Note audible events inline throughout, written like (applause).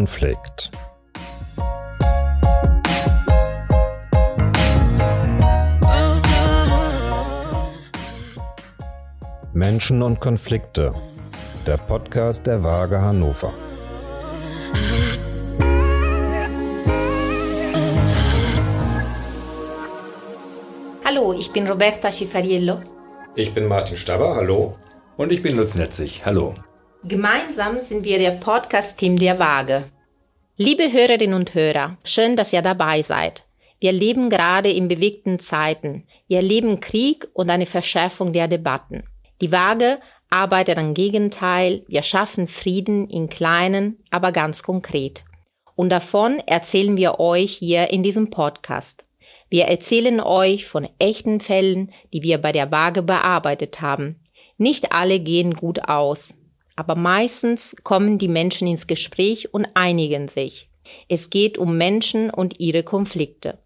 Konflikt. Menschen und Konflikte. Der Podcast der Waage Hannover. Hallo, ich bin Roberta Schifariello. Ich bin Martin Staber, hallo. Und ich bin Lutz Netzig, hallo. Gemeinsam sind wir der Podcast-Team der Waage. Liebe Hörerinnen und Hörer, schön, dass ihr dabei seid. Wir leben gerade in bewegten Zeiten. Wir erleben Krieg und eine Verschärfung der Debatten. Die Waage arbeitet am Gegenteil. Wir schaffen Frieden in kleinen, aber ganz konkret. Und davon erzählen wir euch hier in diesem Podcast. Wir erzählen euch von echten Fällen, die wir bei der Waage bearbeitet haben. Nicht alle gehen gut aus aber meistens kommen die Menschen ins Gespräch und einigen sich. Es geht um Menschen und ihre Konflikte.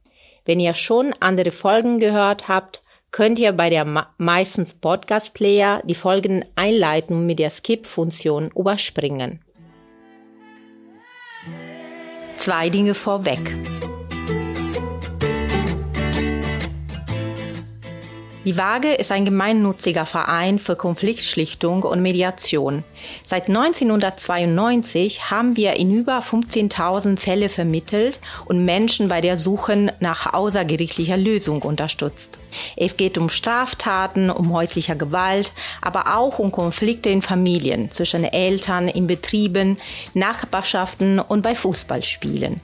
Wenn ihr schon andere Folgen gehört habt, könnt ihr bei der meistens Podcast Player die folgenden Einleitungen mit der Skip-Funktion überspringen. Zwei Dinge vorweg. Die Waage ist ein gemeinnütziger Verein für Konfliktschlichtung und Mediation. Seit 1992 haben wir in über 15.000 Fälle vermittelt und Menschen bei der Suche nach außergerichtlicher Lösung unterstützt. Es geht um Straftaten, um häuslicher Gewalt, aber auch um Konflikte in Familien, zwischen Eltern, in Betrieben, Nachbarschaften und bei Fußballspielen.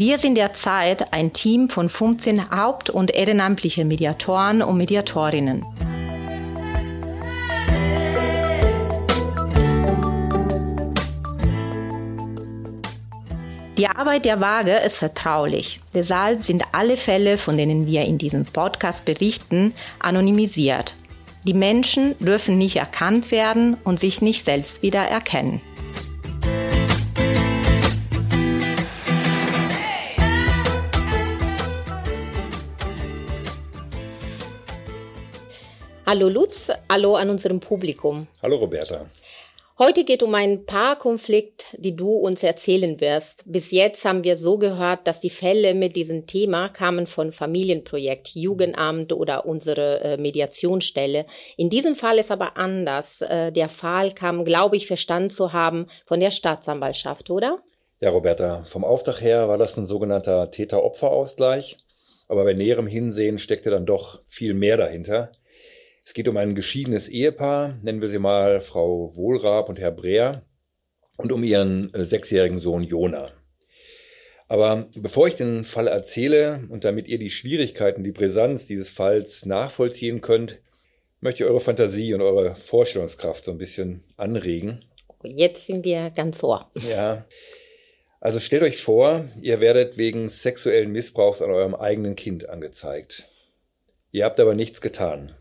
Wir sind derzeit ein Team von 15 haupt- und ehrenamtlichen Mediatoren und Mediatorinnen. Die Arbeit der Waage ist vertraulich. Deshalb sind alle Fälle, von denen wir in diesem Podcast berichten, anonymisiert. Die Menschen dürfen nicht erkannt werden und sich nicht selbst wieder erkennen. Hallo Lutz, hallo an unserem Publikum. Hallo Roberta. Heute geht um ein Paarkonflikt, die du uns erzählen wirst. Bis jetzt haben wir so gehört, dass die Fälle mit diesem Thema kamen von Familienprojekt, Jugendamt oder unsere äh, Mediationsstelle. In diesem Fall ist aber anders. Äh, der Fall kam, glaube ich, verstanden zu haben von der Staatsanwaltschaft, oder? Ja, Roberta, vom Auftrag her war das ein sogenannter Täter-Opfer-Ausgleich. Aber bei näherem Hinsehen steckte dann doch viel mehr dahinter. Es geht um ein geschiedenes Ehepaar, nennen wir sie mal Frau Wohlrab und Herr Breer, und um ihren äh, sechsjährigen Sohn Jona. Aber bevor ich den Fall erzähle und damit ihr die Schwierigkeiten, die Brisanz dieses Falls nachvollziehen könnt, möchte ich eure Fantasie und eure Vorstellungskraft so ein bisschen anregen. Jetzt sind wir ganz ohr. Ja. Also stellt euch vor, ihr werdet wegen sexuellen Missbrauchs an eurem eigenen Kind angezeigt. Ihr habt aber nichts getan.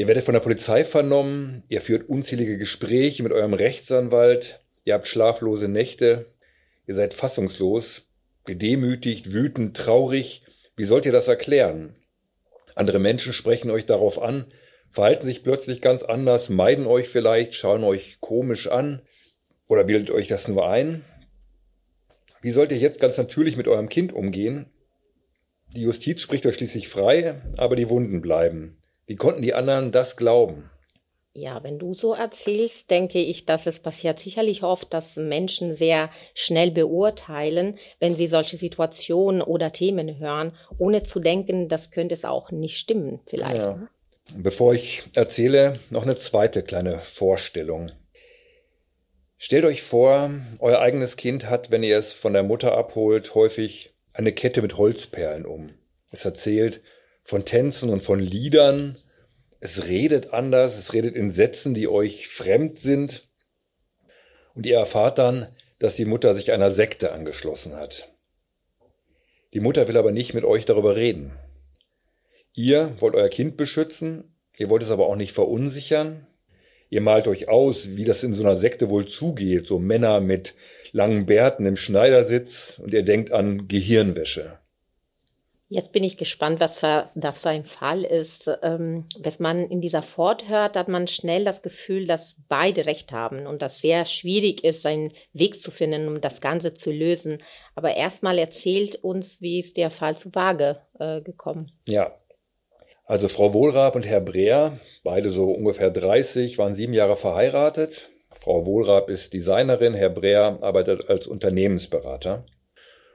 Ihr werdet von der Polizei vernommen, ihr führt unzählige Gespräche mit eurem Rechtsanwalt, ihr habt schlaflose Nächte, ihr seid fassungslos, gedemütigt, wütend, traurig. Wie sollt ihr das erklären? Andere Menschen sprechen euch darauf an, verhalten sich plötzlich ganz anders, meiden euch vielleicht, schauen euch komisch an oder bildet euch das nur ein? Wie sollt ihr jetzt ganz natürlich mit eurem Kind umgehen? Die Justiz spricht euch schließlich frei, aber die Wunden bleiben. Wie konnten die anderen das glauben? Ja, wenn du so erzählst, denke ich, dass es passiert sicherlich oft, dass Menschen sehr schnell beurteilen, wenn sie solche Situationen oder Themen hören, ohne zu denken, das könnte es auch nicht stimmen, vielleicht. Ja. Bevor ich erzähle, noch eine zweite kleine Vorstellung. Stellt euch vor, euer eigenes Kind hat, wenn ihr es von der Mutter abholt, häufig eine Kette mit Holzperlen um. Es erzählt, von Tänzen und von Liedern. Es redet anders, es redet in Sätzen, die euch fremd sind. Und ihr erfahrt dann, dass die Mutter sich einer Sekte angeschlossen hat. Die Mutter will aber nicht mit euch darüber reden. Ihr wollt euer Kind beschützen, ihr wollt es aber auch nicht verunsichern. Ihr malt euch aus, wie das in so einer Sekte wohl zugeht, so Männer mit langen Bärten im Schneidersitz und ihr denkt an Gehirnwäsche. Jetzt bin ich gespannt, was für, das für ein Fall ist. Ähm, wenn man in dieser Fort hört, hat man schnell das Gefühl, dass beide Recht haben und dass sehr schwierig ist, einen Weg zu finden, um das Ganze zu lösen. Aber erstmal erzählt uns, wie ist der Fall zu Waage äh, gekommen? Ja. Also Frau Wohlrab und Herr Breer, beide so ungefähr 30, waren sieben Jahre verheiratet. Frau Wohlrab ist Designerin, Herr Breer arbeitet als Unternehmensberater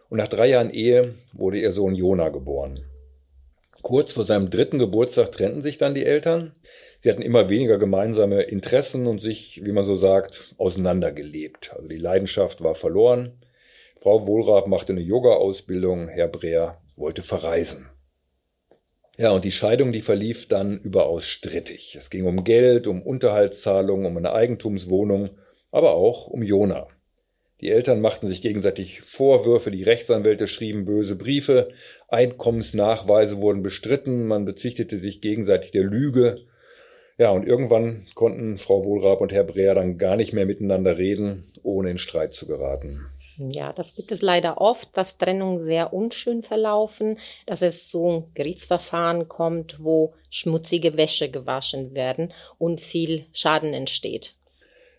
und nach drei Jahren Ehe wurde ihr Sohn Jona geboren. Kurz vor seinem dritten Geburtstag trennten sich dann die Eltern. Sie hatten immer weniger gemeinsame Interessen und sich, wie man so sagt, auseinandergelebt. Also die Leidenschaft war verloren. Frau Wohlrab machte eine Yoga-Ausbildung, Herr Breer wollte verreisen. Ja, und die Scheidung, die verlief dann überaus strittig. Es ging um Geld, um Unterhaltszahlungen, um eine Eigentumswohnung, aber auch um Jona. Die Eltern machten sich gegenseitig Vorwürfe, die Rechtsanwälte schrieben böse Briefe, Einkommensnachweise wurden bestritten, man bezichtigte sich gegenseitig der Lüge. Ja, und irgendwann konnten Frau Wohlrab und Herr Breer dann gar nicht mehr miteinander reden, ohne in Streit zu geraten. Ja, das gibt es leider oft, dass Trennungen sehr unschön verlaufen, dass es zu Gerichtsverfahren kommt, wo schmutzige Wäsche gewaschen werden und viel Schaden entsteht.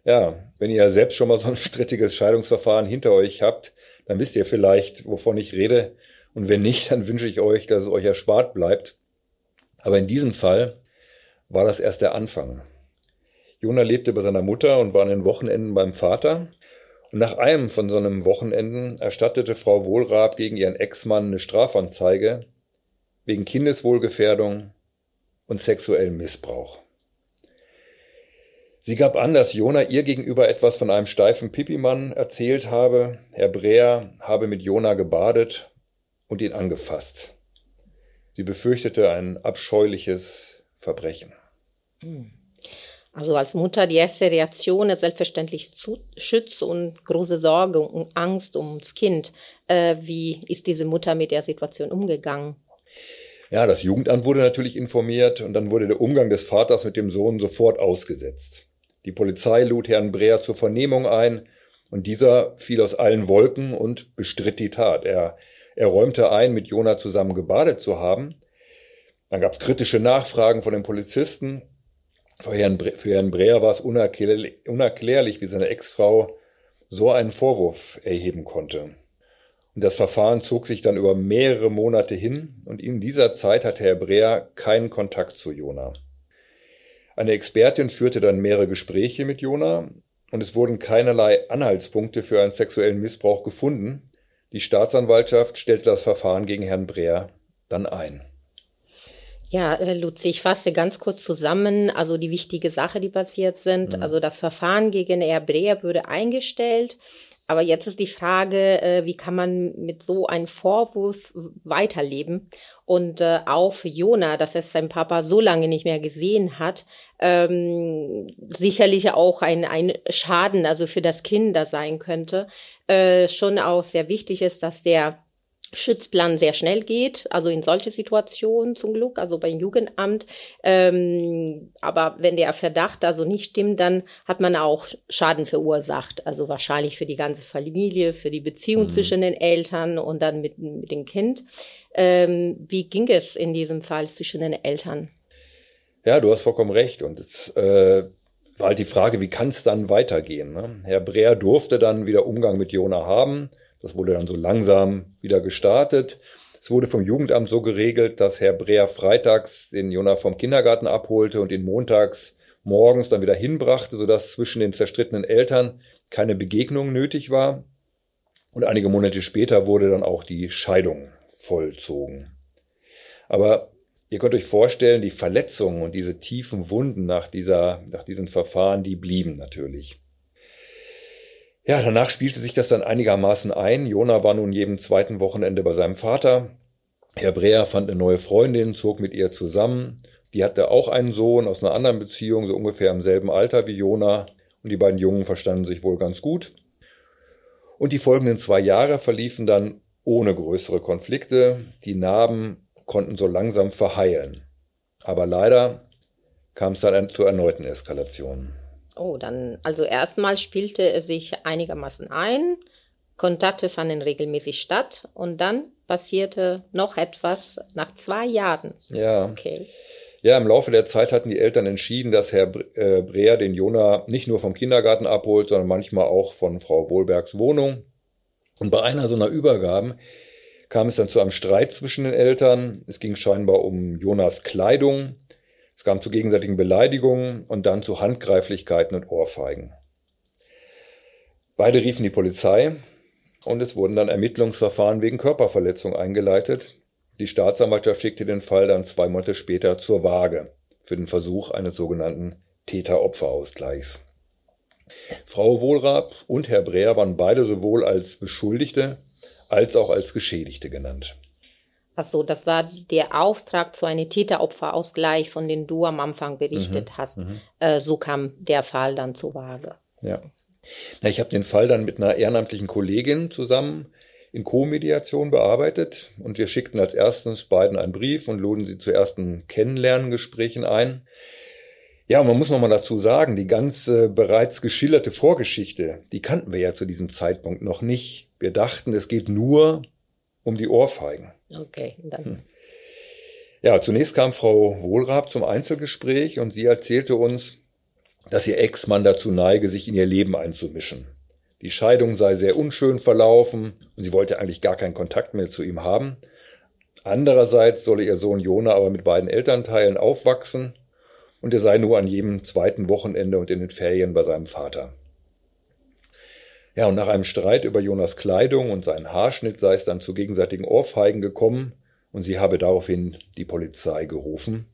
Ja, wenn ihr selbst schon mal so ein strittiges Scheidungsverfahren hinter euch habt, dann wisst ihr vielleicht, wovon ich rede. Und wenn nicht, dann wünsche ich euch, dass es euch erspart bleibt. Aber in diesem Fall war das erst der Anfang. Jona lebte bei seiner Mutter und war an den Wochenenden beim Vater. Und nach einem von so einem Wochenenden erstattete Frau Wohlrab gegen ihren Ex-Mann eine Strafanzeige wegen Kindeswohlgefährdung und sexuellem Missbrauch. Sie gab an, dass Jona ihr gegenüber etwas von einem steifen Pipimann erzählt habe. Herr Breer habe mit Jona gebadet und ihn angefasst. Sie befürchtete ein abscheuliches Verbrechen. Also als Mutter die erste Reaktion ist selbstverständlich Schutz und große Sorge und Angst ums Kind. Äh, wie ist diese Mutter mit der Situation umgegangen? Ja, das Jugendamt wurde natürlich informiert und dann wurde der Umgang des Vaters mit dem Sohn sofort ausgesetzt. Die Polizei lud Herrn Breer zur Vernehmung ein und dieser fiel aus allen Wolken und bestritt die Tat. Er, er räumte ein, mit Jona zusammen gebadet zu haben. Dann gab es kritische Nachfragen von den Polizisten. Für Herrn, für Herrn Breer war es unerklärlich, unerklärlich, wie seine Ex-Frau so einen Vorwurf erheben konnte. Und das Verfahren zog sich dann über mehrere Monate hin und in dieser Zeit hatte Herr Breer keinen Kontakt zu Jona. Eine Expertin führte dann mehrere Gespräche mit Jona und es wurden keinerlei Anhaltspunkte für einen sexuellen Missbrauch gefunden. Die Staatsanwaltschaft stellte das Verfahren gegen Herrn Breer dann ein. Ja, äh, Luzi, ich fasse ganz kurz zusammen, also die wichtige Sache, die passiert sind. Mhm. Also das Verfahren gegen Herr Breer wurde eingestellt. Aber jetzt ist die Frage, äh, wie kann man mit so einem Vorwurf weiterleben? Und äh, auch für Jona, dass er sein Papa so lange nicht mehr gesehen hat, ähm, sicherlich auch ein, ein Schaden, also für das Kind da sein könnte, äh, schon auch sehr wichtig ist, dass der Schutzplan sehr schnell geht, also in solche Situationen zum Glück, also beim Jugendamt. Ähm, aber wenn der Verdacht also nicht stimmt, dann hat man auch Schaden verursacht. Also wahrscheinlich für die ganze Familie, für die Beziehung mhm. zwischen den Eltern und dann mit, mit dem Kind. Ähm, wie ging es in diesem Fall zwischen den Eltern? Ja, du hast vollkommen recht. Und es äh, war halt die Frage, wie kann es dann weitergehen? Ne? Herr Breer durfte dann wieder Umgang mit Jona haben. Das wurde dann so langsam wieder gestartet. Es wurde vom Jugendamt so geregelt, dass Herr Breer freitags den Jona vom Kindergarten abholte und ihn montags morgens dann wieder hinbrachte, sodass zwischen den zerstrittenen Eltern keine Begegnung nötig war. Und einige Monate später wurde dann auch die Scheidung vollzogen. Aber ihr könnt euch vorstellen, die Verletzungen und diese tiefen Wunden nach dieser, nach diesen Verfahren, die blieben natürlich. Ja, danach spielte sich das dann einigermaßen ein. Jona war nun jedem zweiten Wochenende bei seinem Vater. Herr Breer fand eine neue Freundin, zog mit ihr zusammen. Die hatte auch einen Sohn aus einer anderen Beziehung, so ungefähr im selben Alter wie Jona. Und die beiden Jungen verstanden sich wohl ganz gut. Und die folgenden zwei Jahre verliefen dann ohne größere Konflikte. Die Narben konnten so langsam verheilen. Aber leider kam es dann zu erneuten Eskalationen. Oh, dann, also erstmal spielte es sich einigermaßen ein. Kontakte fanden regelmäßig statt und dann passierte noch etwas nach zwei Jahren. Ja. Okay. Ja, im Laufe der Zeit hatten die Eltern entschieden, dass Herr äh, Breer den Jona nicht nur vom Kindergarten abholt, sondern manchmal auch von Frau Wohlbergs Wohnung. Und bei einer so einer Übergabe kam es dann zu einem Streit zwischen den Eltern. Es ging scheinbar um Jonas Kleidung. Kam zu gegenseitigen Beleidigungen und dann zu Handgreiflichkeiten und Ohrfeigen. Beide riefen die Polizei und es wurden dann Ermittlungsverfahren wegen Körperverletzung eingeleitet. Die Staatsanwaltschaft schickte den Fall dann zwei Monate später zur Waage für den Versuch eines sogenannten Täter-Opfer-Ausgleichs. Frau Wohlrab und Herr Breer waren beide sowohl als Beschuldigte als auch als Geschädigte genannt. Ach so, das war der Auftrag zu einem Täter-Opfer-Ausgleich, von dem du am Anfang berichtet mhm, hast. Mhm. Äh, so kam der Fall dann zur Waage. Ja. Na, ich habe den Fall dann mit einer ehrenamtlichen Kollegin zusammen in Co-Mediation bearbeitet und wir schickten als erstens beiden einen Brief und luden sie zu ersten Kennenlerngesprächen ein. Ja, man muss nochmal dazu sagen, die ganze bereits geschilderte Vorgeschichte, die kannten wir ja zu diesem Zeitpunkt noch nicht. Wir dachten, es geht nur um die Ohrfeigen. Okay, dann. Hm. Ja, zunächst kam Frau Wohlrab zum Einzelgespräch und sie erzählte uns, dass ihr Ex-Mann dazu neige, sich in ihr Leben einzumischen. Die Scheidung sei sehr unschön verlaufen und sie wollte eigentlich gar keinen Kontakt mehr zu ihm haben. Andererseits solle ihr Sohn Jona aber mit beiden Elternteilen aufwachsen und er sei nur an jedem zweiten Wochenende und in den Ferien bei seinem Vater. Ja, und nach einem Streit über Jonas Kleidung und seinen Haarschnitt sei es dann zu gegenseitigen Ohrfeigen gekommen und sie habe daraufhin die Polizei gerufen.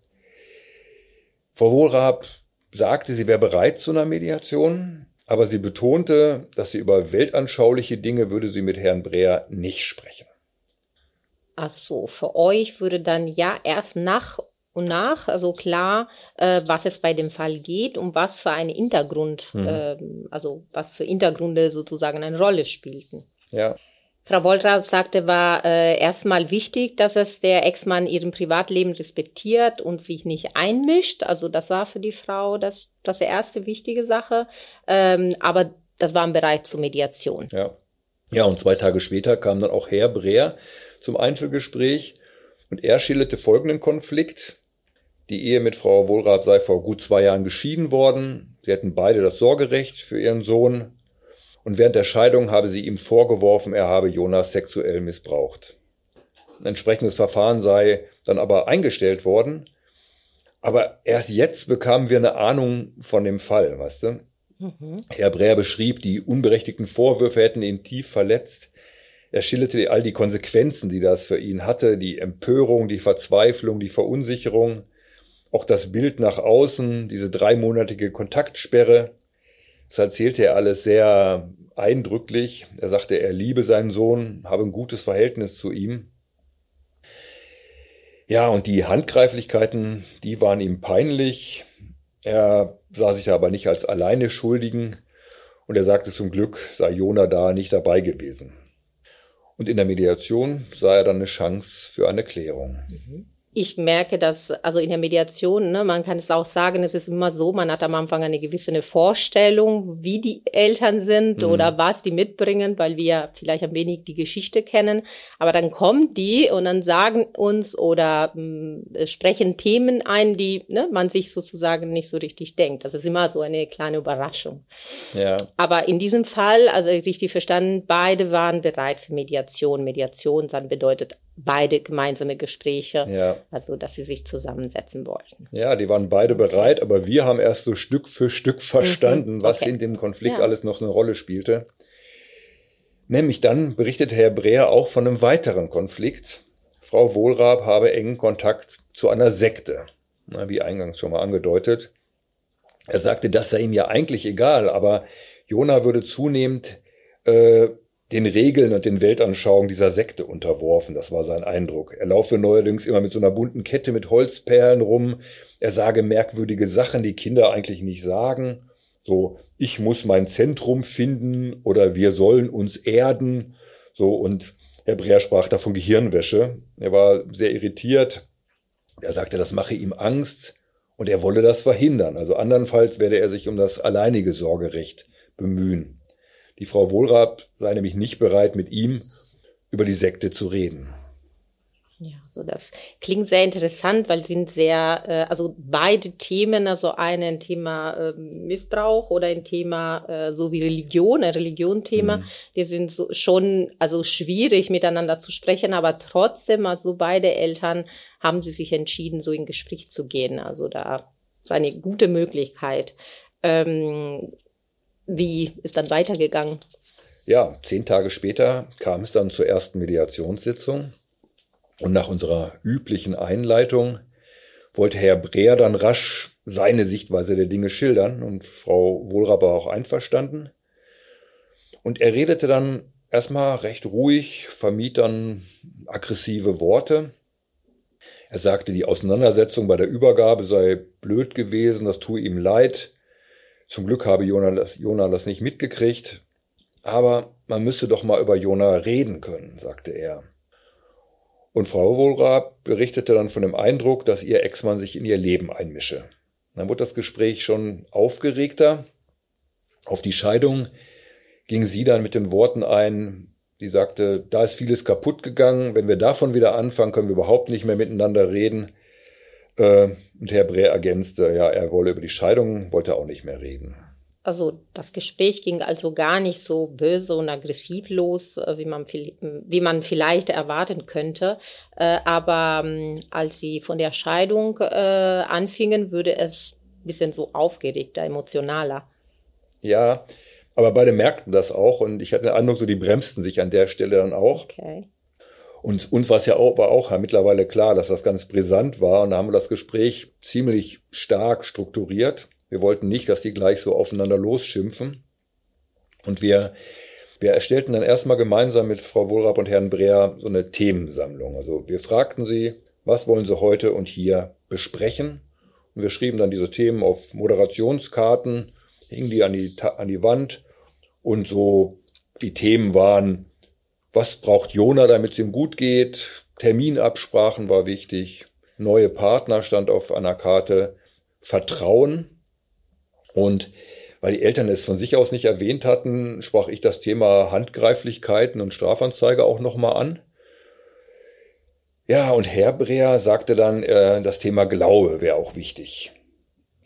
Frau Wohlrab sagte, sie wäre bereit zu einer Mediation, aber sie betonte, dass sie über weltanschauliche Dinge würde sie mit Herrn Breer nicht sprechen. Ach so, für euch würde dann ja erst nach und nach, also klar, äh, was es bei dem Fall geht und was für einen Hintergrund, mhm. äh, also was für Hintergründe sozusagen eine Rolle spielten. Ja. Frau Woltrath sagte, war äh, erstmal wichtig, dass es der Ex-Mann ihrem Privatleben respektiert und sich nicht einmischt. Also das war für die Frau das, das erste wichtige Sache. Ähm, aber das war im Bereich zur Mediation. Ja. Ja, und zwei Tage später kam dann auch Herr Breer zum Einzelgespräch und er schilderte folgenden Konflikt. Die Ehe mit Frau Wohlrath sei vor gut zwei Jahren geschieden worden. Sie hätten beide das Sorgerecht für ihren Sohn und während der Scheidung habe sie ihm vorgeworfen, er habe Jonas sexuell missbraucht. Ein entsprechendes Verfahren sei dann aber eingestellt worden. Aber erst jetzt bekamen wir eine Ahnung von dem Fall, weißt du? Mhm. Herr Breer beschrieb, die unberechtigten Vorwürfe hätten ihn tief verletzt. Er schilderte all die Konsequenzen, die das für ihn hatte, die Empörung, die Verzweiflung, die Verunsicherung, auch das Bild nach außen, diese dreimonatige Kontaktsperre. Das erzählte er alles sehr eindrücklich. Er sagte, er liebe seinen Sohn, habe ein gutes Verhältnis zu ihm. Ja, und die Handgreiflichkeiten, die waren ihm peinlich. Er sah sich aber nicht als alleine Schuldigen und er sagte zum Glück sei Jona da nicht dabei gewesen. Und in der Mediation sah er dann eine Chance für eine Klärung. Mhm ich merke, dass, also in der Mediation, ne, man kann es auch sagen, es ist immer so, man hat am Anfang eine gewisse eine Vorstellung, wie die Eltern sind mhm. oder was die mitbringen, weil wir vielleicht ein wenig die Geschichte kennen. Aber dann kommen die und dann sagen uns oder mh, hm, sprechen Themen ein, die ne, man sich sozusagen nicht so richtig denkt. Das ist immer so eine kleine Überraschung. Ja. Aber in diesem Fall, also richtig verstanden, beide waren bereit für Mediation. Mediation dann bedeutet beide gemeinsame Gespräche, ja. also dass sie sich zusammensetzen wollten. Ja, die waren beide okay. bereit, aber wir haben erst so Stück für Stück verstanden, mhm. was in dem Konflikt ja. alles noch eine Rolle spielte. Nämlich dann berichtete Herr Breer auch von einem weiteren Konflikt. Frau Wohlrab habe engen Kontakt zu einer Sekte, wie eingangs schon mal angedeutet. Er sagte, das sei ihm ja eigentlich egal, aber Jona würde zunehmend äh, den Regeln und den Weltanschauungen dieser Sekte unterworfen. Das war sein Eindruck. Er laufe neuerdings immer mit so einer bunten Kette mit Holzperlen rum. Er sage merkwürdige Sachen, die Kinder eigentlich nicht sagen. So, ich muss mein Zentrum finden oder wir sollen uns erden. So, und Herr Breer sprach da von Gehirnwäsche. Er war sehr irritiert. Er sagte, das mache ihm Angst und er wolle das verhindern. Also andernfalls werde er sich um das alleinige Sorgerecht bemühen. Die Frau Wohlrab sei nämlich nicht bereit, mit ihm über die Sekte zu reden. Ja, so das klingt sehr interessant, weil sind sehr, äh, also beide Themen, also eine ein Thema äh, Missbrauch oder ein Thema äh, so wie Religion, ein Religion-Thema, mhm. die sind so schon also schwierig miteinander zu sprechen, aber trotzdem, also beide Eltern haben sie sich entschieden, so in Gespräch zu gehen. Also da war eine gute Möglichkeit. Ähm, wie ist dann weitergegangen? Ja, zehn Tage später kam es dann zur ersten Mediationssitzung. Und nach unserer üblichen Einleitung wollte Herr Breer dann rasch seine Sichtweise der Dinge schildern und Frau Wohlrab war auch einverstanden. Und er redete dann erstmal recht ruhig, vermied dann aggressive Worte. Er sagte, die Auseinandersetzung bei der Übergabe sei blöd gewesen, das tue ihm leid. Zum Glück habe Jona das, Jona das nicht mitgekriegt. Aber man müsse doch mal über Jona reden können, sagte er. Und Frau Wohlrab berichtete dann von dem Eindruck, dass ihr Ex-Mann sich in ihr Leben einmische. Dann wurde das Gespräch schon aufgeregter. Auf die Scheidung ging sie dann mit den Worten ein, die sagte, da ist vieles kaputt gegangen, wenn wir davon wieder anfangen, können wir überhaupt nicht mehr miteinander reden. Äh, und Herr Brä ergänzte, ja, er wolle über die Scheidung, wollte auch nicht mehr reden. Also das Gespräch ging also gar nicht so böse und aggressiv los, äh, wie man, wie man vielleicht erwarten könnte. Äh, aber ähm, als sie von der Scheidung anfingen, würde es ein bisschen so aufgeregter, emotionaler. Ja, aber beide merkten das auch und ich hatte den Eindruck, so die bremsten sich an der Stelle dann auch. Okay. Und uns war es ja auch, war auch mittlerweile klar, dass das ganz brisant war und da haben wir das Gespräch ziemlich stark strukturiert wir wollten nicht, dass die gleich so aufeinander losschimpfen. Und wir, wir erstellten dann erstmal gemeinsam mit Frau Wohlrab und Herrn Breer so eine Themensammlung. Also wir fragten sie, was wollen sie heute und hier besprechen? Und wir schrieben dann diese Themen auf Moderationskarten, hingen die an die, an die Wand und so die Themen waren, was braucht Jona, damit es ihm gut geht? Terminabsprachen war wichtig. Neue Partner stand auf einer Karte. Vertrauen und weil die Eltern es von sich aus nicht erwähnt hatten, sprach ich das Thema Handgreiflichkeiten und Strafanzeige auch nochmal an. Ja, und Herr Breer sagte dann, äh, das Thema Glaube wäre auch wichtig.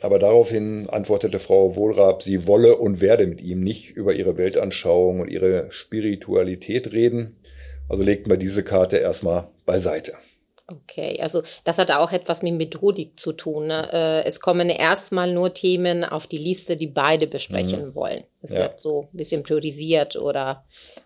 Aber daraufhin antwortete Frau Wohlrab, sie wolle und werde mit ihm nicht über ihre Weltanschauung und ihre Spiritualität reden. Also legten wir diese Karte erstmal beiseite. Okay, also das hat auch etwas mit Methodik zu tun. Ne? Äh, es kommen erstmal nur Themen auf die Liste, die beide besprechen mhm. wollen. Es ja. wird so ein bisschen priorisiert oder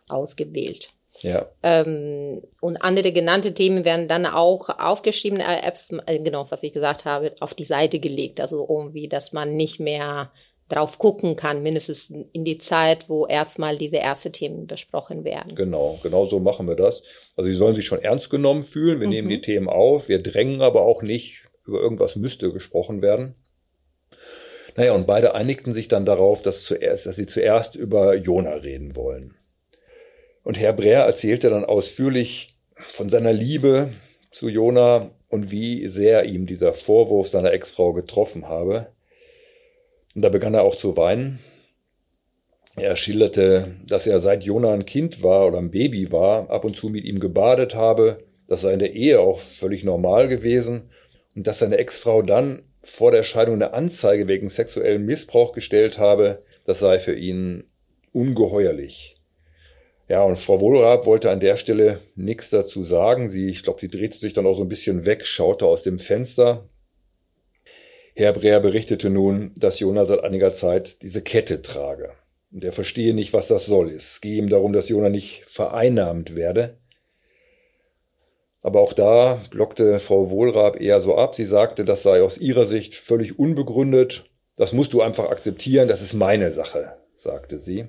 ausgewählt. Ja. Ähm, und andere genannte Themen werden dann auch aufgeschrieben, äh, Apps, äh, genau, was ich gesagt habe, auf die Seite gelegt. Also irgendwie, dass man nicht mehr drauf gucken kann, mindestens in die Zeit, wo erstmal diese ersten Themen besprochen werden. Genau, genau so machen wir das. Also sie sollen sich schon ernst genommen fühlen. Wir mhm. nehmen die Themen auf, wir drängen aber auch nicht, über irgendwas müsste gesprochen werden. Naja, und beide einigten sich dann darauf, dass, zuerst, dass sie zuerst über Jona reden wollen. Und Herr Breer erzählte dann ausführlich von seiner Liebe zu Jona und wie sehr ihm dieser Vorwurf seiner Ex-Frau getroffen habe. Und da begann er auch zu weinen. Er schilderte, dass er seit Jona ein Kind war oder ein Baby war, ab und zu mit ihm gebadet habe. Das sei in der Ehe auch völlig normal gewesen. Und dass seine Ex-Frau dann vor der Scheidung eine Anzeige wegen sexuellen Missbrauch gestellt habe, das sei für ihn ungeheuerlich. Ja, und Frau Wohlrab wollte an der Stelle nichts dazu sagen. Sie, ich glaube, sie drehte sich dann auch so ein bisschen weg, schaute aus dem Fenster. Herr Breer berichtete nun, dass Jona seit einiger Zeit diese Kette trage. Und er verstehe nicht, was das soll. Es gehe ihm darum, dass Jona nicht vereinnahmt werde. Aber auch da blockte Frau Wohlrab eher so ab. Sie sagte, das sei aus ihrer Sicht völlig unbegründet. Das musst du einfach akzeptieren, das ist meine Sache, sagte sie.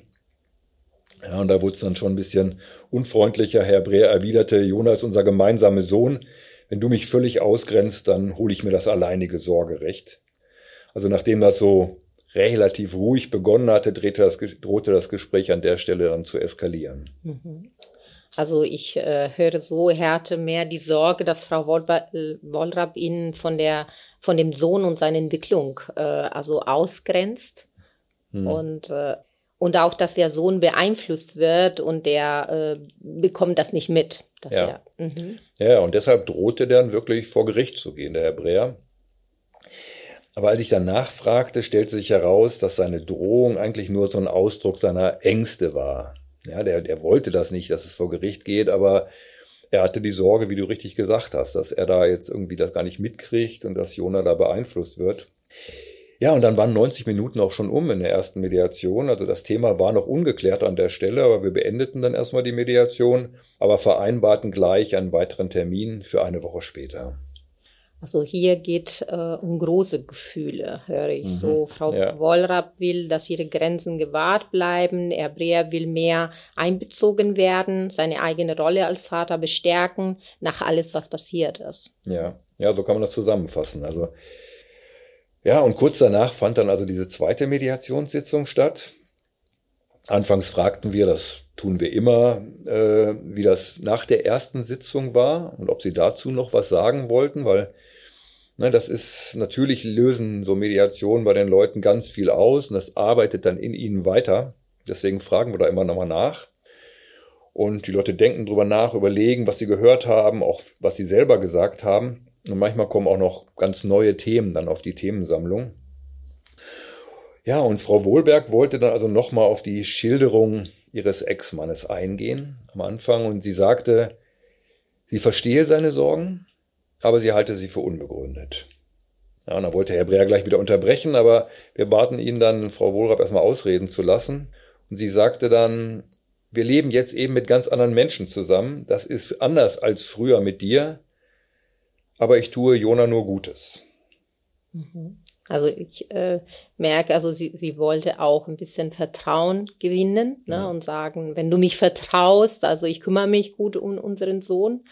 Ja, und da wurde es dann schon ein bisschen unfreundlicher. Herr Breer erwiderte, Jona ist unser gemeinsamer Sohn. Wenn du mich völlig ausgrenzt, dann hole ich mir das alleinige Sorgerecht. Also nachdem das so relativ ruhig begonnen hatte, das, drohte das Gespräch an der Stelle dann zu eskalieren. Mhm. Also ich äh, höre so, hatte mehr die Sorge, dass Frau Wollrab ihn von der von dem Sohn und seiner Entwicklung äh, also ausgrenzt. Mhm. Und äh, Und auch, dass der Sohn beeinflusst wird und der äh, bekommt das nicht mit. ja. Er, mhm. ja, und deshalb drohte dann wirklich vor Gericht zu gehen, der Hebräer. Aber als ich dann nachfragte, stellte sich heraus, dass seine Drohung eigentlich nur so ein Ausdruck seiner Ängste war. Ja, der, der wollte das nicht, dass es vor Gericht geht, aber er hatte die Sorge, wie du richtig gesagt hast, dass er da jetzt irgendwie das gar nicht mitkriegt und dass Jona da beeinflusst wird. Ja, und dann waren 90 Minuten auch schon um in der ersten Mediation. Also das Thema war noch ungeklärt an der Stelle, aber wir beendeten dann erstmal die Mediation, aber vereinbarten gleich einen weiteren Termin für eine Woche später. Also hier geht äh, um große Gefühle, höre ich. Mhm, so, Frau ja. Wollrapp will, dass ihre Grenzen gewahrt bleiben. Erbrea will mehr einbezogen werden, seine eigene Rolle als Vater bestärken, nach alles, was passiert ist. Ja, ja, so kann man das zusammenfassen. Also ja, und kurz danach fand dann also diese zweite Mediationssitzung statt. Anfangs fragten wir, das tun wir immer, äh, wie das nach der ersten Sitzung war und ob sie dazu noch was sagen wollten, weil ne, das ist natürlich lösen so Mediationen bei den Leuten ganz viel aus und das arbeitet dann in ihnen weiter. Deswegen fragen wir da immer nochmal nach. Und die Leute denken drüber nach, überlegen, was sie gehört haben, auch was sie selber gesagt haben. Und manchmal kommen auch noch ganz neue Themen dann auf die Themensammlung. Ja, und Frau Wohlberg wollte dann also nochmal auf die Schilderung ihres Ex-Mannes eingehen am Anfang und sie sagte, sie verstehe seine Sorgen, aber sie halte sie für unbegründet. Ja, und dann wollte Herr Breer gleich wieder unterbrechen, aber wir baten ihn dann, Frau Wohlrapp erstmal ausreden zu lassen. Und sie sagte dann, wir leben jetzt eben mit ganz anderen Menschen zusammen. Das ist anders als früher mit dir aber ich tue Jona nur Gutes. Mhm. Also ich äh, merke, also sie, sie wollte auch ein bisschen Vertrauen gewinnen ne, mhm. und sagen, wenn du mich vertraust, also ich kümmere mich gut um unseren Sohn,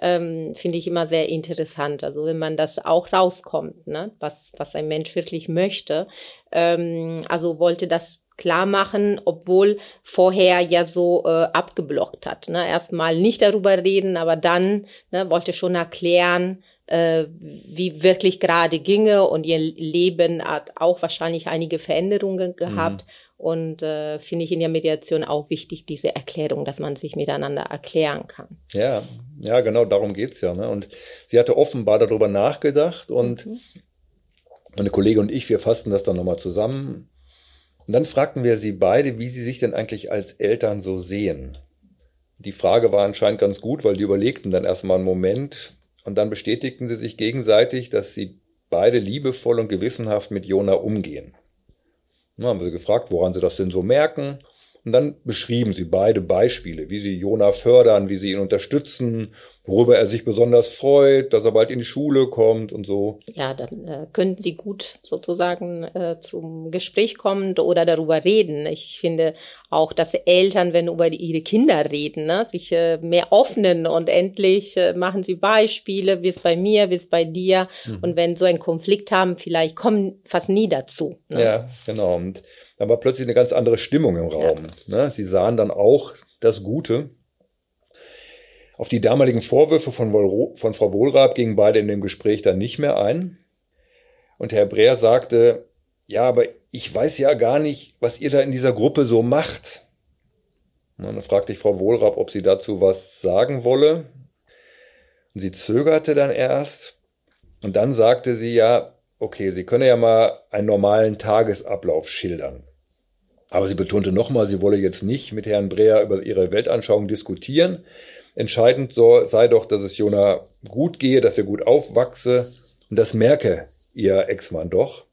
ähm, finde ich immer sehr interessant. Also wenn man das auch rauskommt, ne, was, was ein Mensch wirklich möchte. Ähm, also wollte das klar machen, obwohl vorher ja so äh, abgeblockt hat. Ne? Erstmal nicht darüber reden, aber dann ne, wollte schon erklären, äh, wie wirklich gerade ginge und ihr Leben hat auch wahrscheinlich einige Veränderungen gehabt. Mhm. Und äh, finde ich in der Mediation auch wichtig, diese Erklärung, dass man sich miteinander erklären kann. Ja, ja, genau, darum geht's ja. Ne? Und sie hatte offenbar darüber nachgedacht und mhm. meine Kollege und ich, wir fassten das dann nochmal zusammen und dann fragten wir sie beide, wie sie sich denn eigentlich als Eltern so sehen. Die Frage war anscheinend ganz gut, weil die überlegten dann erstmal einen Moment und dann bestätigten sie sich gegenseitig, dass sie beide liebevoll und gewissenhaft mit Jona umgehen. Dann haben wir sie gefragt, woran sie das denn so merken. Und dann beschrieben sie beide Beispiele, wie sie Jona fördern, wie sie ihn unterstützen, worüber er sich besonders freut, dass er bald in die Schule kommt und so. Ja, dann äh, könnten sie gut sozusagen äh, zum Gespräch kommen oder darüber reden. Ich finde auch, dass Eltern, wenn über ihre Kinder reden, ne, sich äh, mehr öffnen und endlich äh, machen sie Beispiele, wie es bei mir, wie es bei dir. Mhm. Und wenn so ein Konflikt haben, vielleicht kommen fast nie dazu. Ne? Ja, genau. Und dann war plötzlich eine ganz andere Stimmung im Raum. Ja. Ne? Sie sahen dann auch das Gute. Auf die damaligen Vorwürfe von, von Frau Wohlrath gingen beide in dem Gespräch dann nicht mehr ein. Und Herr Breer sagte, ja, aber ich weiß ja gar nicht, was ihr da in dieser Gruppe so macht. Und dann fragte ich Frau Wohlrath, ob sie dazu was sagen wolle. Und sie zögerte dann erst. Und dann sagte sie ja, okay, Sie können ja mal einen normalen Tagesablauf schildern. Aber sie betonte nochmal, sie wolle jetzt nicht mit Herrn Breer über ihre Weltanschauung diskutieren. Entscheidend sei doch, dass es Jona gut gehe, dass er gut aufwachse. Und das merke ihr Ex-Mann doch.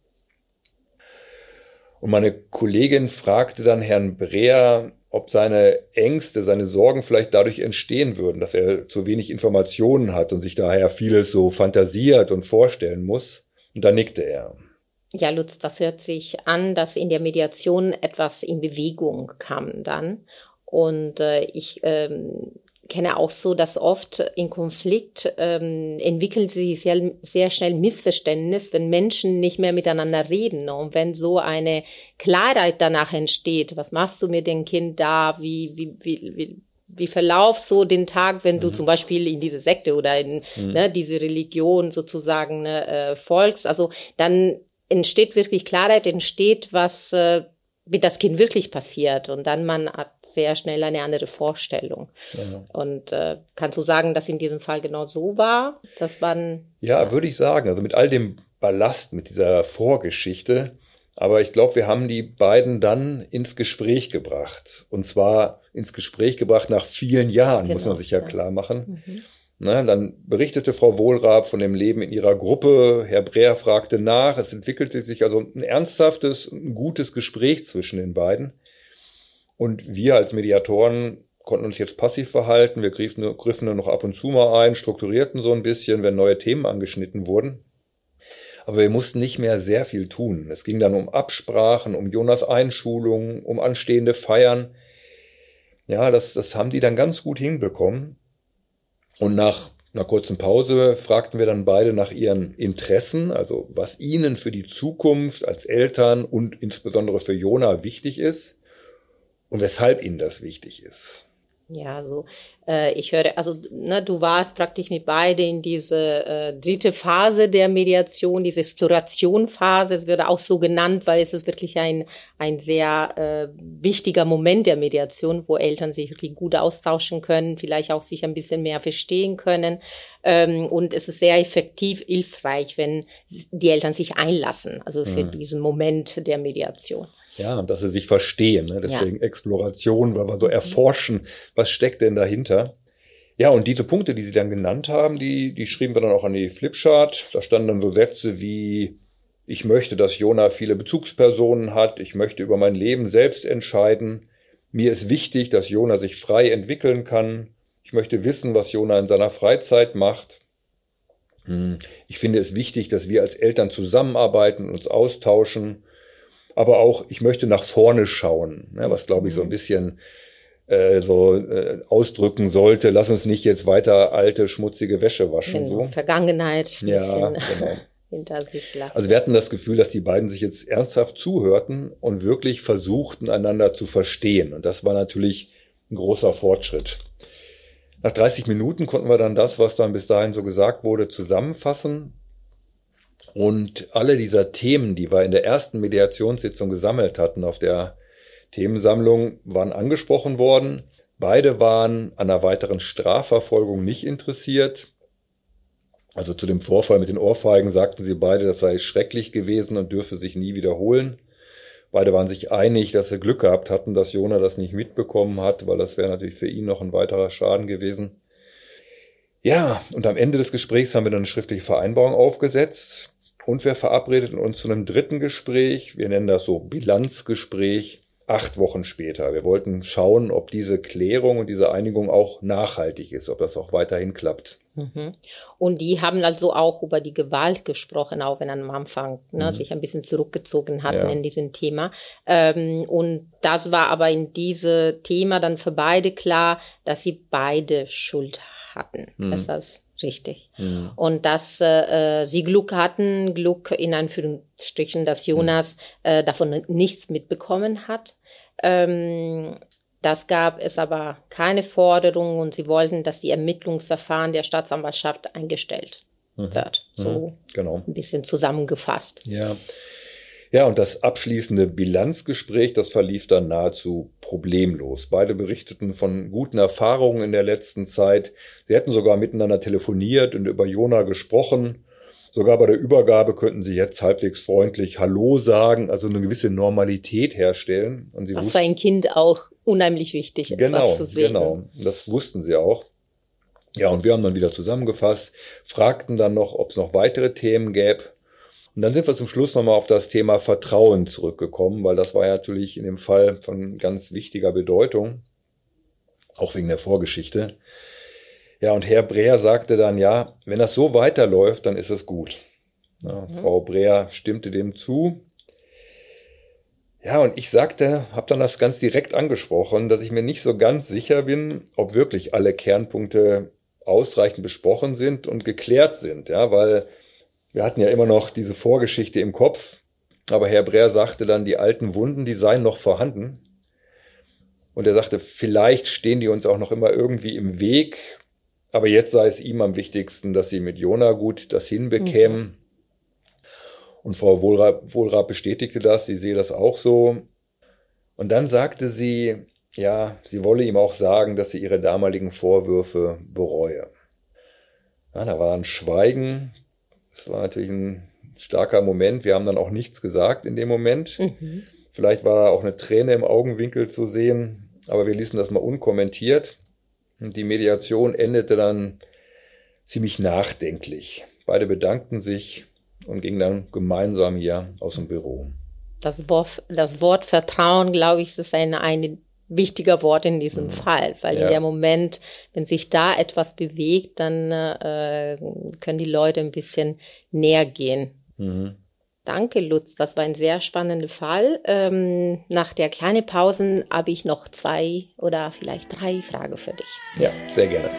Und meine Kollegin fragte dann Herrn Breer, ob seine Ängste, seine Sorgen vielleicht dadurch entstehen würden, dass er zu wenig Informationen hat und sich daher vieles so fantasiert und vorstellen muss. Und da nickte er. Ja, Lutz, das hört sich an, dass in der Mediation etwas in Bewegung kam dann. Und äh, ich ähm, kenne auch so, dass oft in Konflikt ähm, entwickeln sich sehr, sehr schnell Missverständnis, wenn Menschen nicht mehr miteinander reden. Und wenn so eine Klarheit danach entsteht, was machst du mit dem Kind da, wie, wie, wie, wie wie verlaufst so den Tag, wenn du mhm. zum Beispiel in diese Sekte oder in mhm. ne, diese Religion sozusagen ne, äh, folgst. Also dann entsteht wirklich Klarheit, entsteht was, äh, wie das Kind wirklich passiert. Und dann man hat sehr schnell eine andere Vorstellung. Ja. Und äh, kannst du sagen, dass in diesem Fall genau so war, dass man. Ja, würde ich sagen. Also mit all dem Ballast, mit dieser Vorgeschichte. Aber ich glaube, wir haben die beiden dann ins Gespräch gebracht. Und zwar ins Gespräch gebracht nach vielen Jahren, genau, muss man sich ja, ja. klar machen. Mhm. Na, dann berichtete Frau Wohlrab von dem Leben in ihrer Gruppe. Herr Breer fragte nach. Es entwickelte sich also ein ernsthaftes, ein gutes Gespräch zwischen den beiden. Und wir als Mediatoren konnten uns jetzt passiv verhalten. Wir griffen, griffen nur noch ab und zu mal ein, strukturierten so ein bisschen, wenn neue Themen angeschnitten wurden. Aber wir mussten nicht mehr sehr viel tun. Es ging dann um Absprachen, um Jonas Einschulungen, um anstehende Feiern. Ja, das, das haben die dann ganz gut hinbekommen. Und nach einer kurzen Pause fragten wir dann beide nach ihren Interessen, also was ihnen für die Zukunft als Eltern und insbesondere für Jona wichtig ist und weshalb ihnen das wichtig ist. Ja, so äh, ich höre, also ne, du warst praktisch mit beide in diese äh, dritte Phase der Mediation, diese Explorationphase. Es wird auch so genannt, weil es ist wirklich ein ein sehr äh, wichtiger Moment der Mediation, wo Eltern sich wirklich gut austauschen können, vielleicht auch sich ein bisschen mehr verstehen können. Ähm, und es ist sehr effektiv, hilfreich, wenn die Eltern sich einlassen, also für mhm. diesen Moment der Mediation. Ja, und dass sie sich verstehen. Ne? Deswegen ja. Exploration, weil wir so erforschen, was steckt denn dahinter. Ja, und diese Punkte, die Sie dann genannt haben, die, die schrieben wir dann auch an die Flipchart. Da standen dann so Sätze wie, ich möchte, dass Jona viele Bezugspersonen hat, ich möchte über mein Leben selbst entscheiden, mir ist wichtig, dass Jona sich frei entwickeln kann, ich möchte wissen, was Jona in seiner Freizeit macht. Hm, ich finde es wichtig, dass wir als Eltern zusammenarbeiten und uns austauschen aber auch, ich möchte nach vorne schauen, ne, was glaube ich so ein mhm. bisschen äh, so äh, ausdrücken sollte, lass uns nicht jetzt weiter alte, schmutzige Wäsche waschen. Genau, so. Vergangenheit ja, genau. (laughs) hinter sich lassen. Also wir hatten das Gefühl, dass die beiden sich jetzt ernsthaft zuhörten und wirklich versuchten, einander zu verstehen. Und das war natürlich ein großer Fortschritt. Nach 30 Minuten konnten wir dann das, was dann bis dahin so gesagt wurde, zusammenfassen und alle dieser Themen, die wir in der ersten Mediationssitzung gesammelt hatten auf der Themensammlung, waren angesprochen worden. Beide waren an einer weiteren Strafverfolgung nicht interessiert. Also zu dem Vorfall mit den Ohrfeigen sagten sie beide, das sei schrecklich gewesen und dürfe sich nie wiederholen. Beide waren sich einig, dass sie Glück gehabt hatten, dass Jona das nicht mitbekommen hat, weil das wäre natürlich für ihn noch ein weiterer Schaden gewesen. Ja, und am Ende des Gesprächs haben wir dann eine schriftliche Vereinbarung aufgesetzt. Und wir verabredeten uns zu einem dritten Gespräch. Wir nennen das so Bilanzgespräch acht Wochen später. Wir wollten schauen, ob diese Klärung und diese Einigung auch nachhaltig ist, ob das auch weiterhin klappt. Mhm. Und die haben also auch über die Gewalt gesprochen, auch wenn am Anfang ne, mhm. sich ein bisschen zurückgezogen hatten ja. in diesem Thema. Ähm, und das war aber in diesem Thema dann für beide klar, dass sie beide Schuld hatten. Mhm. Ist das Richtig. Mhm. Und dass äh, sie Glück hatten, Glück in Anführungsstrichen, dass Jonas äh, davon nichts mitbekommen hat. Ähm, das gab es aber keine Forderung und sie wollten, dass die Ermittlungsverfahren der Staatsanwaltschaft eingestellt mhm. wird. So mhm. genau. ein bisschen zusammengefasst. Ja. Ja, und das abschließende Bilanzgespräch, das verlief dann nahezu problemlos. Beide berichteten von guten Erfahrungen in der letzten Zeit. Sie hätten sogar miteinander telefoniert und über Jona gesprochen. Sogar bei der Übergabe könnten sie jetzt halbwegs freundlich Hallo sagen, also eine gewisse Normalität herstellen. Und sie was für ein Kind auch unheimlich wichtig ist, genau, was zu sehen. Genau, das wussten sie auch. Ja, und wir haben dann wieder zusammengefasst, fragten dann noch, ob es noch weitere Themen gäbe. Und dann sind wir zum Schluss nochmal auf das Thema Vertrauen zurückgekommen, weil das war ja natürlich in dem Fall von ganz wichtiger Bedeutung, auch wegen der Vorgeschichte. Ja, und Herr Breer sagte dann, ja, wenn das so weiterläuft, dann ist es gut. Ja, mhm. Frau Breer stimmte dem zu. Ja, und ich sagte, habe dann das ganz direkt angesprochen, dass ich mir nicht so ganz sicher bin, ob wirklich alle Kernpunkte ausreichend besprochen sind und geklärt sind, ja, weil wir hatten ja immer noch diese Vorgeschichte im Kopf, aber Herr Breer sagte dann, die alten Wunden, die seien noch vorhanden. Und er sagte, vielleicht stehen die uns auch noch immer irgendwie im Weg, aber jetzt sei es ihm am wichtigsten, dass sie mit Jona gut das hinbekämen. Mhm. Und Frau Wohlrab, Wohlrab bestätigte das, sie sehe das auch so. Und dann sagte sie, ja, sie wolle ihm auch sagen, dass sie ihre damaligen Vorwürfe bereue. Ja, da war ein Schweigen. Das war natürlich ein starker Moment. Wir haben dann auch nichts gesagt in dem Moment. Mhm. Vielleicht war auch eine Träne im Augenwinkel zu sehen, aber wir ließen das mal unkommentiert. Und die Mediation endete dann ziemlich nachdenklich. Beide bedankten sich und gingen dann gemeinsam hier aus dem Büro. Das Wort, das Wort Vertrauen, glaube ich, ist ein, ein wichtiger Wort in diesem mhm. Fall, weil ja. in der Moment, wenn sich da etwas bewegt, dann äh, können die Leute ein bisschen näher gehen. Mhm. Danke, Lutz. Das war ein sehr spannender Fall. Ähm, nach der kleinen Pause habe ich noch zwei oder vielleicht drei Fragen für dich. Ja, sehr gerne.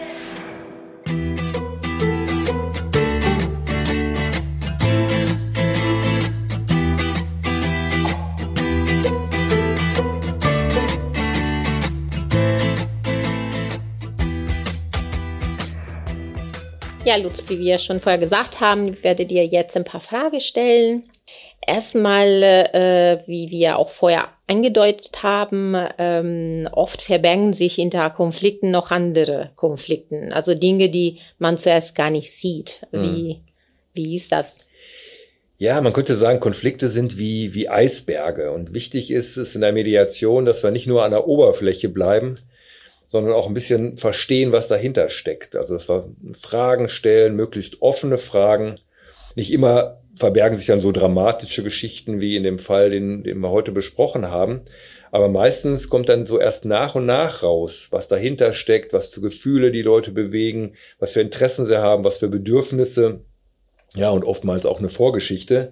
Ja, Lutz, wie wir schon vorher gesagt haben, ich werde dir jetzt ein paar Fragen stellen. Erstmal, äh, wie wir auch vorher angedeutet haben, ähm, oft verbergen sich hinter Konflikten noch andere Konflikten, also Dinge, die man zuerst gar nicht sieht. Wie, mhm. wie ist das? Ja, man könnte sagen, Konflikte sind wie, wie Eisberge. Und wichtig ist es in der Mediation, dass wir nicht nur an der Oberfläche bleiben, sondern auch ein bisschen verstehen, was dahinter steckt. Also dass wir Fragen stellen, möglichst offene Fragen. Nicht immer verbergen sich dann so dramatische Geschichten wie in dem Fall, den, den wir heute besprochen haben. Aber meistens kommt dann so erst nach und nach raus, was dahinter steckt, was für Gefühle die Leute bewegen, was für Interessen sie haben, was für Bedürfnisse. Ja, und oftmals auch eine Vorgeschichte.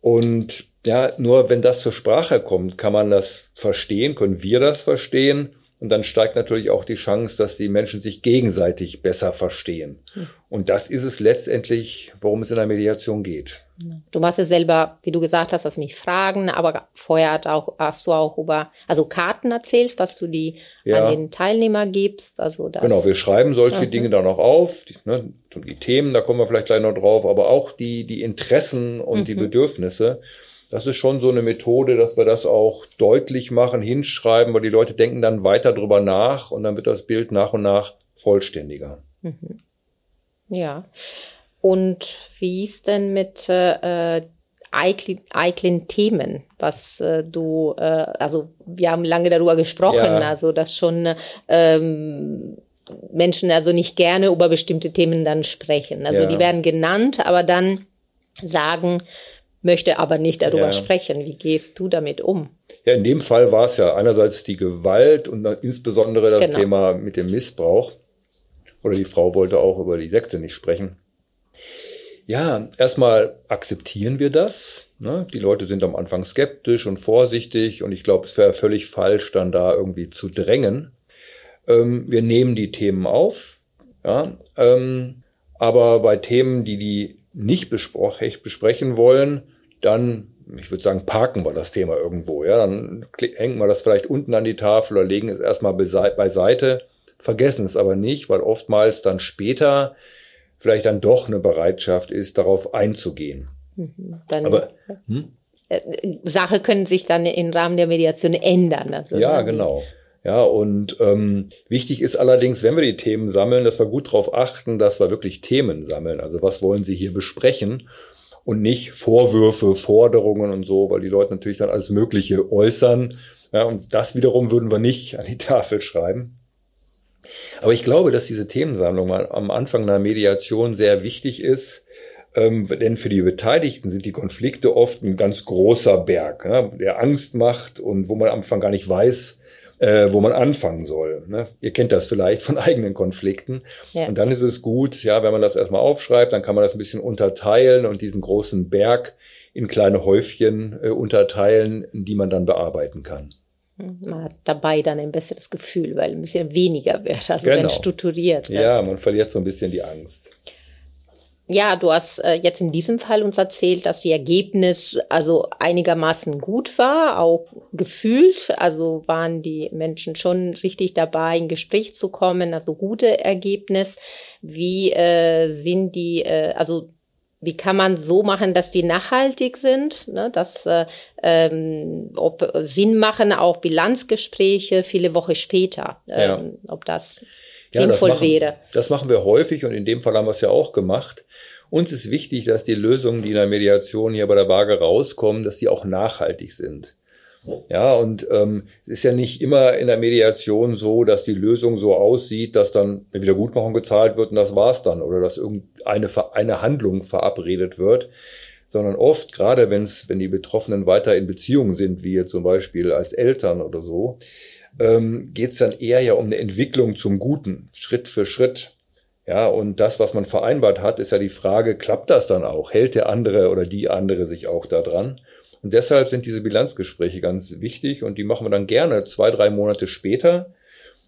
Und ja, nur wenn das zur Sprache kommt, kann man das verstehen, können wir das verstehen und dann steigt natürlich auch die Chance, dass die Menschen sich gegenseitig besser verstehen. Und das ist es letztendlich, worum es in der Mediation geht. Du machst es selber, wie du gesagt hast, das mich fragen, aber vorher hat auch, hast du auch über, also Karten erzählst, dass du die ja. an den Teilnehmer gibst. Also das genau, wir schreiben solche mhm. Dinge dann auch auf, die, ne, die Themen, da kommen wir vielleicht gleich noch drauf, aber auch die, die Interessen und mhm. die Bedürfnisse das ist schon so eine Methode, dass wir das auch deutlich machen, hinschreiben, weil die Leute denken dann weiter drüber nach und dann wird das Bild nach und nach vollständiger. Mhm. Ja. Und wie ist denn mit äh, eiklen Themen, was äh, du, äh, also wir haben lange darüber gesprochen, ja. also dass schon ähm, Menschen also nicht gerne über bestimmte Themen dann sprechen. Also ja. die werden genannt, aber dann sagen, möchte aber nicht darüber ja. sprechen. Wie gehst du damit um? Ja, in dem Fall war es ja einerseits die Gewalt und insbesondere das genau. Thema mit dem Missbrauch. Oder die Frau wollte auch über die Sekte nicht sprechen. Ja, erstmal akzeptieren wir das. Ne? Die Leute sind am Anfang skeptisch und vorsichtig und ich glaube, es wäre völlig falsch, dann da irgendwie zu drängen. Ähm, wir nehmen die Themen auf, ja, ähm, aber bei Themen, die die nicht besprechen wollen, dann, ich würde sagen, parken wir das Thema irgendwo. Ja, dann hängen wir das vielleicht unten an die Tafel oder legen es erstmal beiseite, vergessen es aber nicht, weil oftmals dann später vielleicht dann doch eine Bereitschaft ist, darauf einzugehen. Mhm. Dann, aber hm? Äh, Sache können sich dann im Rahmen der Mediation ändern. Also ja, genau. Ja, und ähm, wichtig ist allerdings, wenn wir die Themen sammeln, dass wir gut darauf achten, dass wir wirklich Themen sammeln. Also was wollen Sie hier besprechen? Und nicht Vorwürfe, Forderungen und so, weil die Leute natürlich dann alles Mögliche äußern. Ja, und das wiederum würden wir nicht an die Tafel schreiben. Aber ich glaube, dass diese Themensammlung am Anfang einer Mediation sehr wichtig ist, ähm, denn für die Beteiligten sind die Konflikte oft ein ganz großer Berg, ja, der Angst macht und wo man am Anfang gar nicht weiß, äh, wo man anfangen soll. Ne? Ihr kennt das vielleicht von (laughs) eigenen Konflikten. Ja. Und dann ist es gut, ja, wenn man das erstmal aufschreibt, dann kann man das ein bisschen unterteilen und diesen großen Berg in kleine Häufchen äh, unterteilen, die man dann bearbeiten kann. Man hat dabei dann ein besseres Gefühl, weil ein bisschen weniger wird, also genau. wenn strukturiert. Ja, man verliert so ein bisschen die Angst ja, du hast äh, jetzt in diesem Fall uns erzählt, dass die Ergebnis also einigermaßen gut war, auch gefühlt. Also waren die Menschen schon richtig dabei, in Gespräch zu kommen, also gute Ergebnis. Wie äh, sind die, äh, also wie kann man so machen, dass die nachhaltig sind, ne? dass äh, ähm, ob Sinn machen auch Bilanzgespräche viele Wochen später, ähm, ja. ob das ja, sinnvoll das machen, wäre. Das machen wir häufig und in dem Fall haben wir es ja auch gemacht. Uns ist wichtig, dass die Lösungen, die in der Mediation hier bei der Waage rauskommen, dass die auch nachhaltig sind. Ja, und ähm, es ist ja nicht immer in der Mediation so, dass die Lösung so aussieht, dass dann eine Wiedergutmachung gezahlt wird und das war's dann oder dass irgendeine eine Handlung verabredet wird, sondern oft, gerade wenn's, wenn die Betroffenen weiter in Beziehungen sind, wie jetzt zum Beispiel als Eltern oder so, ähm, geht es dann eher ja um eine Entwicklung zum Guten, Schritt für Schritt. Ja, und das, was man vereinbart hat, ist ja die Frage, klappt das dann auch? Hält der andere oder die andere sich auch da dran? Und deshalb sind diese Bilanzgespräche ganz wichtig und die machen wir dann gerne zwei, drei Monate später.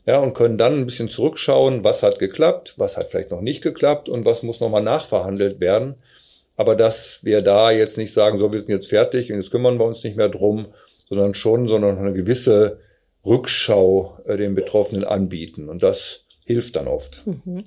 Ja, und können dann ein bisschen zurückschauen, was hat geklappt, was hat vielleicht noch nicht geklappt und was muss nochmal nachverhandelt werden. Aber dass wir da jetzt nicht sagen, so, wir sind jetzt fertig und jetzt kümmern wir uns nicht mehr drum, sondern schon, sondern eine gewisse Rückschau äh, den Betroffenen anbieten. Und das hilft dann oft. Mhm.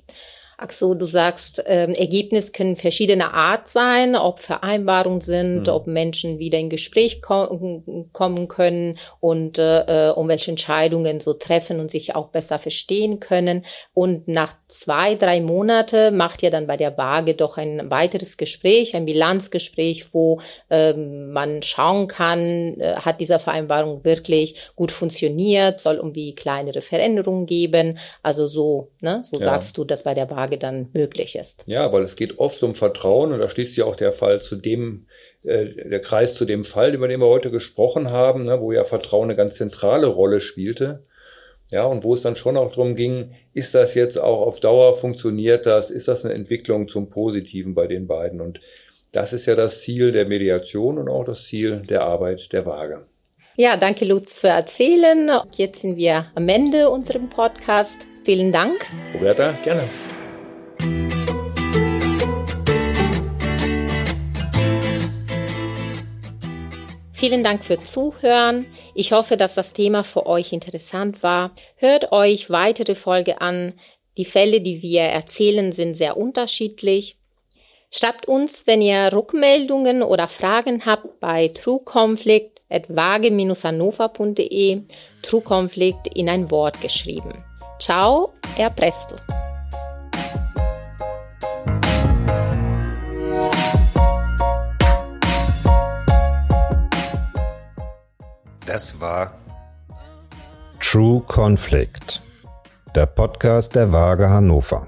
Ach so, du sagst, ähm, Ergebnis können verschiedener Art sein, ob Vereinbarungen sind, mhm. ob Menschen wieder in Gespräch ko kommen können und äh, äh, um welche Entscheidungen so treffen und sich auch besser verstehen können. Und nach zwei, drei Monate macht ihr dann bei der Waage doch ein weiteres Gespräch, ein Bilanzgespräch, wo äh, man schauen kann, äh, hat diese Vereinbarung wirklich gut funktioniert, soll irgendwie kleinere Veränderungen geben. Also so, ne, so ja. sagst du das bei der Waage Frage dann möglich ist. Ja, weil es geht oft um Vertrauen und da schließt ja auch der Fall zu dem, äh, der Kreis zu dem Fall, über den wir heute gesprochen haben, ne, wo ja Vertrauen eine ganz zentrale Rolle spielte. Ja, und wo es dann schon auch darum ging, ist das jetzt auch auf Dauer, funktioniert das, ist das eine Entwicklung zum Positiven bei den beiden? Und das ist ja das Ziel der Mediation und auch das Ziel der Arbeit der Waage. Ja, danke Lutz für Erzählen. Jetzt sind wir am Ende unserem Podcast. Vielen Dank. Roberta, gerne. Vielen Dank für Zuhören. Ich hoffe, dass das Thema für euch interessant war. Hört euch weitere Folge an. Die Fälle, die wir erzählen, sind sehr unterschiedlich. Schreibt uns, wenn ihr Rückmeldungen oder Fragen habt bei trueconflict.vage-hannover.de. True Conflict in ein Wort geschrieben. Ciao, er presto. Das war True Conflict, der Podcast der Waage Hannover.